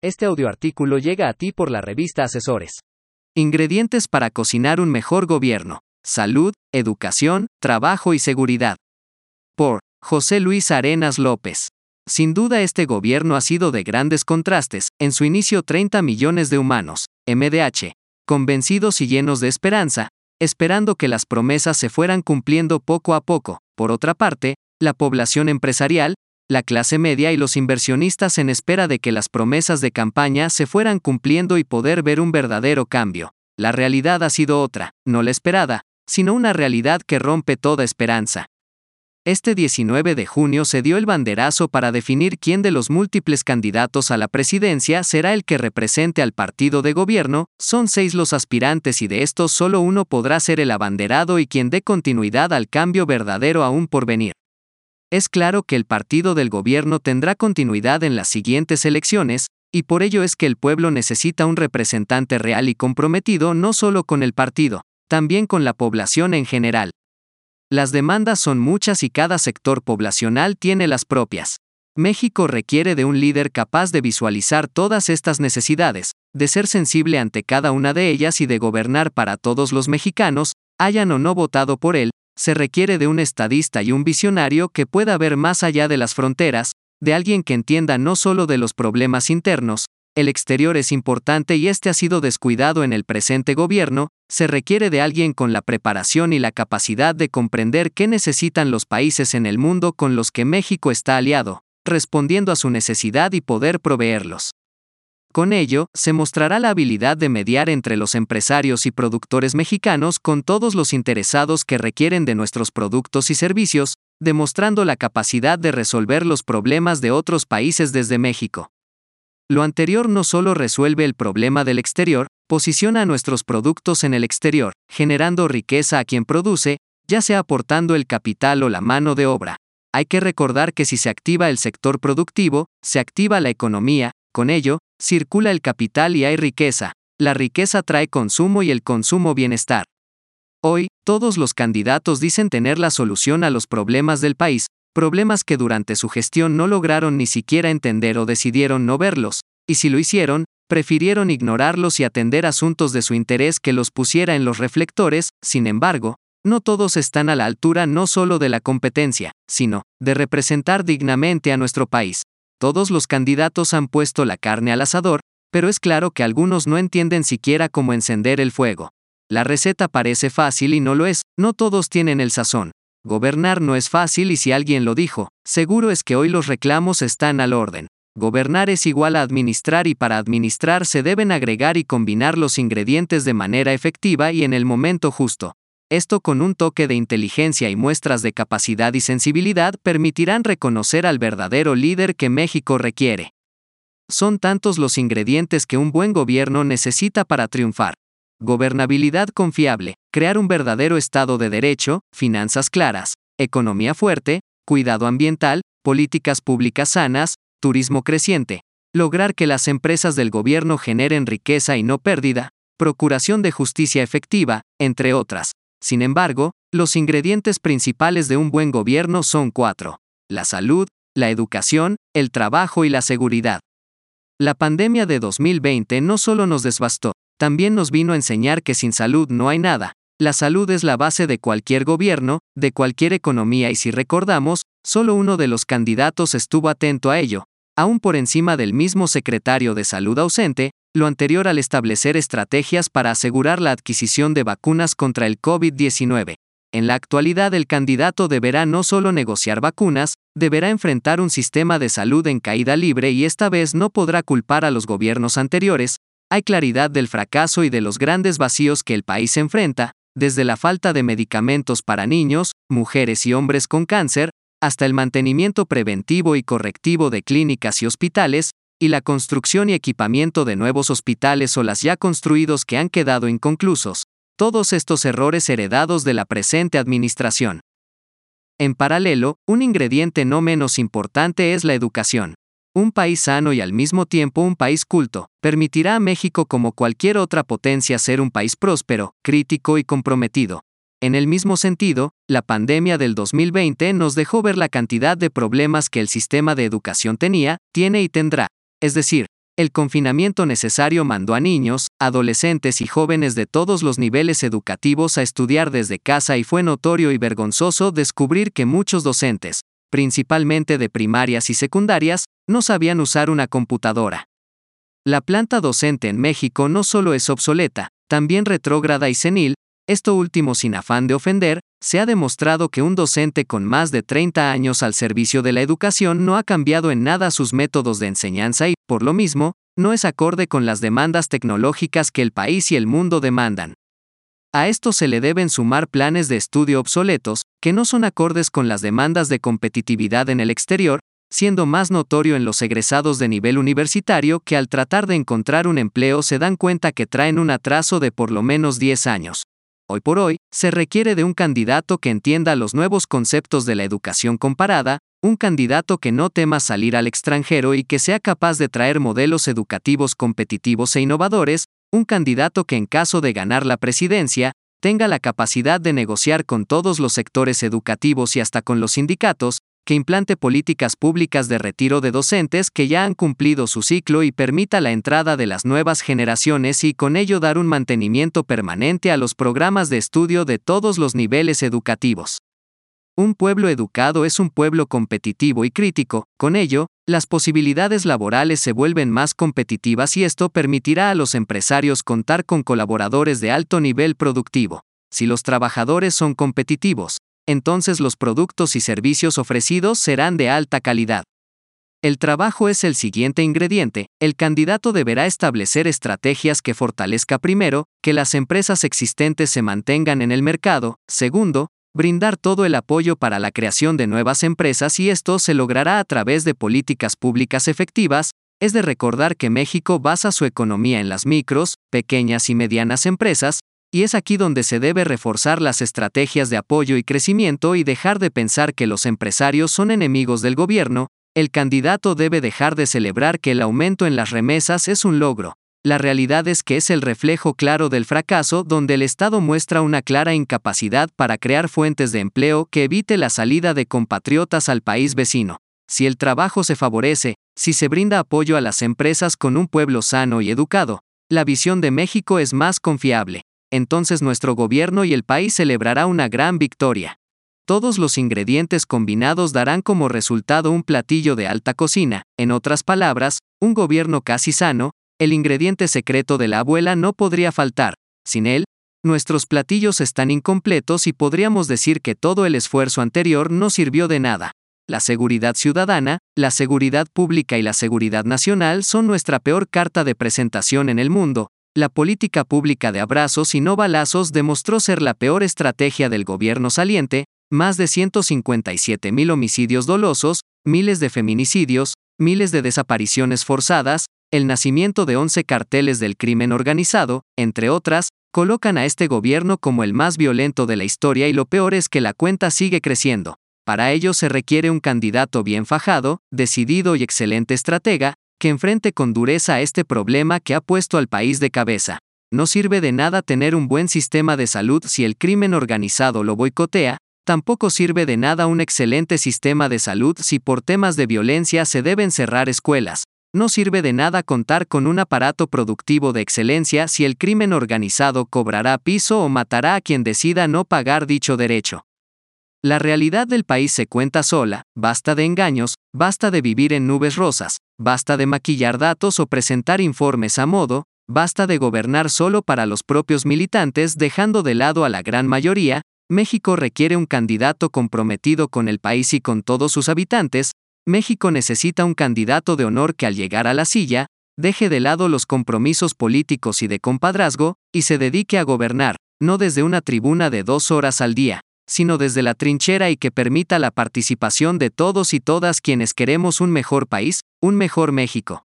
Este audioartículo llega a ti por la revista Asesores. Ingredientes para cocinar un mejor gobierno. Salud, educación, trabajo y seguridad. Por José Luis Arenas López. Sin duda este gobierno ha sido de grandes contrastes, en su inicio 30 millones de humanos, MDH, convencidos y llenos de esperanza, esperando que las promesas se fueran cumpliendo poco a poco. Por otra parte, la población empresarial, la clase media y los inversionistas en espera de que las promesas de campaña se fueran cumpliendo y poder ver un verdadero cambio. La realidad ha sido otra, no la esperada, sino una realidad que rompe toda esperanza. Este 19 de junio se dio el banderazo para definir quién de los múltiples candidatos a la presidencia será el que represente al partido de gobierno, son seis los aspirantes y de estos solo uno podrá ser el abanderado y quien dé continuidad al cambio verdadero aún por venir. Es claro que el partido del gobierno tendrá continuidad en las siguientes elecciones, y por ello es que el pueblo necesita un representante real y comprometido no solo con el partido, también con la población en general. Las demandas son muchas y cada sector poblacional tiene las propias. México requiere de un líder capaz de visualizar todas estas necesidades, de ser sensible ante cada una de ellas y de gobernar para todos los mexicanos, hayan o no votado por él, se requiere de un estadista y un visionario que pueda ver más allá de las fronteras, de alguien que entienda no solo de los problemas internos, el exterior es importante y este ha sido descuidado en el presente gobierno, se requiere de alguien con la preparación y la capacidad de comprender qué necesitan los países en el mundo con los que México está aliado, respondiendo a su necesidad y poder proveerlos. Con ello, se mostrará la habilidad de mediar entre los empresarios y productores mexicanos con todos los interesados que requieren de nuestros productos y servicios, demostrando la capacidad de resolver los problemas de otros países desde México. Lo anterior no solo resuelve el problema del exterior, posiciona nuestros productos en el exterior, generando riqueza a quien produce, ya sea aportando el capital o la mano de obra. Hay que recordar que si se activa el sector productivo, se activa la economía, con ello, circula el capital y hay riqueza. La riqueza trae consumo y el consumo bienestar. Hoy, todos los candidatos dicen tener la solución a los problemas del país, problemas que durante su gestión no lograron ni siquiera entender o decidieron no verlos, y si lo hicieron, prefirieron ignorarlos y atender asuntos de su interés que los pusiera en los reflectores, sin embargo, no todos están a la altura no solo de la competencia, sino, de representar dignamente a nuestro país. Todos los candidatos han puesto la carne al asador, pero es claro que algunos no entienden siquiera cómo encender el fuego. La receta parece fácil y no lo es, no todos tienen el sazón. Gobernar no es fácil y si alguien lo dijo, seguro es que hoy los reclamos están al orden. Gobernar es igual a administrar y para administrar se deben agregar y combinar los ingredientes de manera efectiva y en el momento justo. Esto con un toque de inteligencia y muestras de capacidad y sensibilidad permitirán reconocer al verdadero líder que México requiere. Son tantos los ingredientes que un buen gobierno necesita para triunfar. Gobernabilidad confiable, crear un verdadero Estado de Derecho, finanzas claras, economía fuerte, cuidado ambiental, políticas públicas sanas, turismo creciente, lograr que las empresas del gobierno generen riqueza y no pérdida, procuración de justicia efectiva, entre otras. Sin embargo, los ingredientes principales de un buen gobierno son cuatro. La salud, la educación, el trabajo y la seguridad. La pandemia de 2020 no solo nos desbastó, también nos vino a enseñar que sin salud no hay nada. La salud es la base de cualquier gobierno, de cualquier economía y si recordamos, solo uno de los candidatos estuvo atento a ello, aún por encima del mismo secretario de salud ausente, lo anterior al establecer estrategias para asegurar la adquisición de vacunas contra el COVID-19. En la actualidad el candidato deberá no solo negociar vacunas, deberá enfrentar un sistema de salud en caída libre y esta vez no podrá culpar a los gobiernos anteriores, hay claridad del fracaso y de los grandes vacíos que el país enfrenta, desde la falta de medicamentos para niños, mujeres y hombres con cáncer, hasta el mantenimiento preventivo y correctivo de clínicas y hospitales, y la construcción y equipamiento de nuevos hospitales o las ya construidos que han quedado inconclusos, todos estos errores heredados de la presente administración. En paralelo, un ingrediente no menos importante es la educación. Un país sano y al mismo tiempo un país culto, permitirá a México como cualquier otra potencia ser un país próspero, crítico y comprometido. En el mismo sentido, la pandemia del 2020 nos dejó ver la cantidad de problemas que el sistema de educación tenía, tiene y tendrá, es decir, el confinamiento necesario mandó a niños, adolescentes y jóvenes de todos los niveles educativos a estudiar desde casa y fue notorio y vergonzoso descubrir que muchos docentes, principalmente de primarias y secundarias, no sabían usar una computadora. La planta docente en México no solo es obsoleta, también retrógrada y senil, esto último sin afán de ofender, se ha demostrado que un docente con más de 30 años al servicio de la educación no ha cambiado en nada sus métodos de enseñanza y, por lo mismo, no es acorde con las demandas tecnológicas que el país y el mundo demandan. A esto se le deben sumar planes de estudio obsoletos, que no son acordes con las demandas de competitividad en el exterior, siendo más notorio en los egresados de nivel universitario que al tratar de encontrar un empleo se dan cuenta que traen un atraso de por lo menos 10 años. Hoy por hoy, se requiere de un candidato que entienda los nuevos conceptos de la educación comparada, un candidato que no tema salir al extranjero y que sea capaz de traer modelos educativos competitivos e innovadores, un candidato que en caso de ganar la presidencia, tenga la capacidad de negociar con todos los sectores educativos y hasta con los sindicatos, que implante políticas públicas de retiro de docentes que ya han cumplido su ciclo y permita la entrada de las nuevas generaciones y con ello dar un mantenimiento permanente a los programas de estudio de todos los niveles educativos. Un pueblo educado es un pueblo competitivo y crítico, con ello, las posibilidades laborales se vuelven más competitivas y esto permitirá a los empresarios contar con colaboradores de alto nivel productivo. Si los trabajadores son competitivos, entonces los productos y servicios ofrecidos serán de alta calidad. El trabajo es el siguiente ingrediente, el candidato deberá establecer estrategias que fortalezca primero, que las empresas existentes se mantengan en el mercado, segundo, brindar todo el apoyo para la creación de nuevas empresas y esto se logrará a través de políticas públicas efectivas, es de recordar que México basa su economía en las micros, pequeñas y medianas empresas, y es aquí donde se debe reforzar las estrategias de apoyo y crecimiento y dejar de pensar que los empresarios son enemigos del gobierno, el candidato debe dejar de celebrar que el aumento en las remesas es un logro. La realidad es que es el reflejo claro del fracaso donde el Estado muestra una clara incapacidad para crear fuentes de empleo que evite la salida de compatriotas al país vecino. Si el trabajo se favorece, si se brinda apoyo a las empresas con un pueblo sano y educado, la visión de México es más confiable entonces nuestro gobierno y el país celebrará una gran victoria. Todos los ingredientes combinados darán como resultado un platillo de alta cocina, en otras palabras, un gobierno casi sano, el ingrediente secreto de la abuela no podría faltar, sin él, nuestros platillos están incompletos y podríamos decir que todo el esfuerzo anterior no sirvió de nada. La seguridad ciudadana, la seguridad pública y la seguridad nacional son nuestra peor carta de presentación en el mundo, la política pública de abrazos y no balazos demostró ser la peor estrategia del gobierno saliente, más de 157 mil homicidios dolosos, miles de feminicidios, miles de desapariciones forzadas, el nacimiento de 11 carteles del crimen organizado, entre otras, colocan a este gobierno como el más violento de la historia y lo peor es que la cuenta sigue creciendo. Para ello se requiere un candidato bien fajado, decidido y excelente estratega, que enfrente con dureza este problema que ha puesto al país de cabeza. No sirve de nada tener un buen sistema de salud si el crimen organizado lo boicotea, tampoco sirve de nada un excelente sistema de salud si por temas de violencia se deben cerrar escuelas. No sirve de nada contar con un aparato productivo de excelencia si el crimen organizado cobrará piso o matará a quien decida no pagar dicho derecho. La realidad del país se cuenta sola, basta de engaños, basta de vivir en nubes rosas, basta de maquillar datos o presentar informes a modo, basta de gobernar solo para los propios militantes dejando de lado a la gran mayoría, México requiere un candidato comprometido con el país y con todos sus habitantes, México necesita un candidato de honor que al llegar a la silla, deje de lado los compromisos políticos y de compadrazgo, y se dedique a gobernar, no desde una tribuna de dos horas al día, sino desde la trinchera y que permita la participación de todos y todas quienes queremos un mejor país, un mejor México.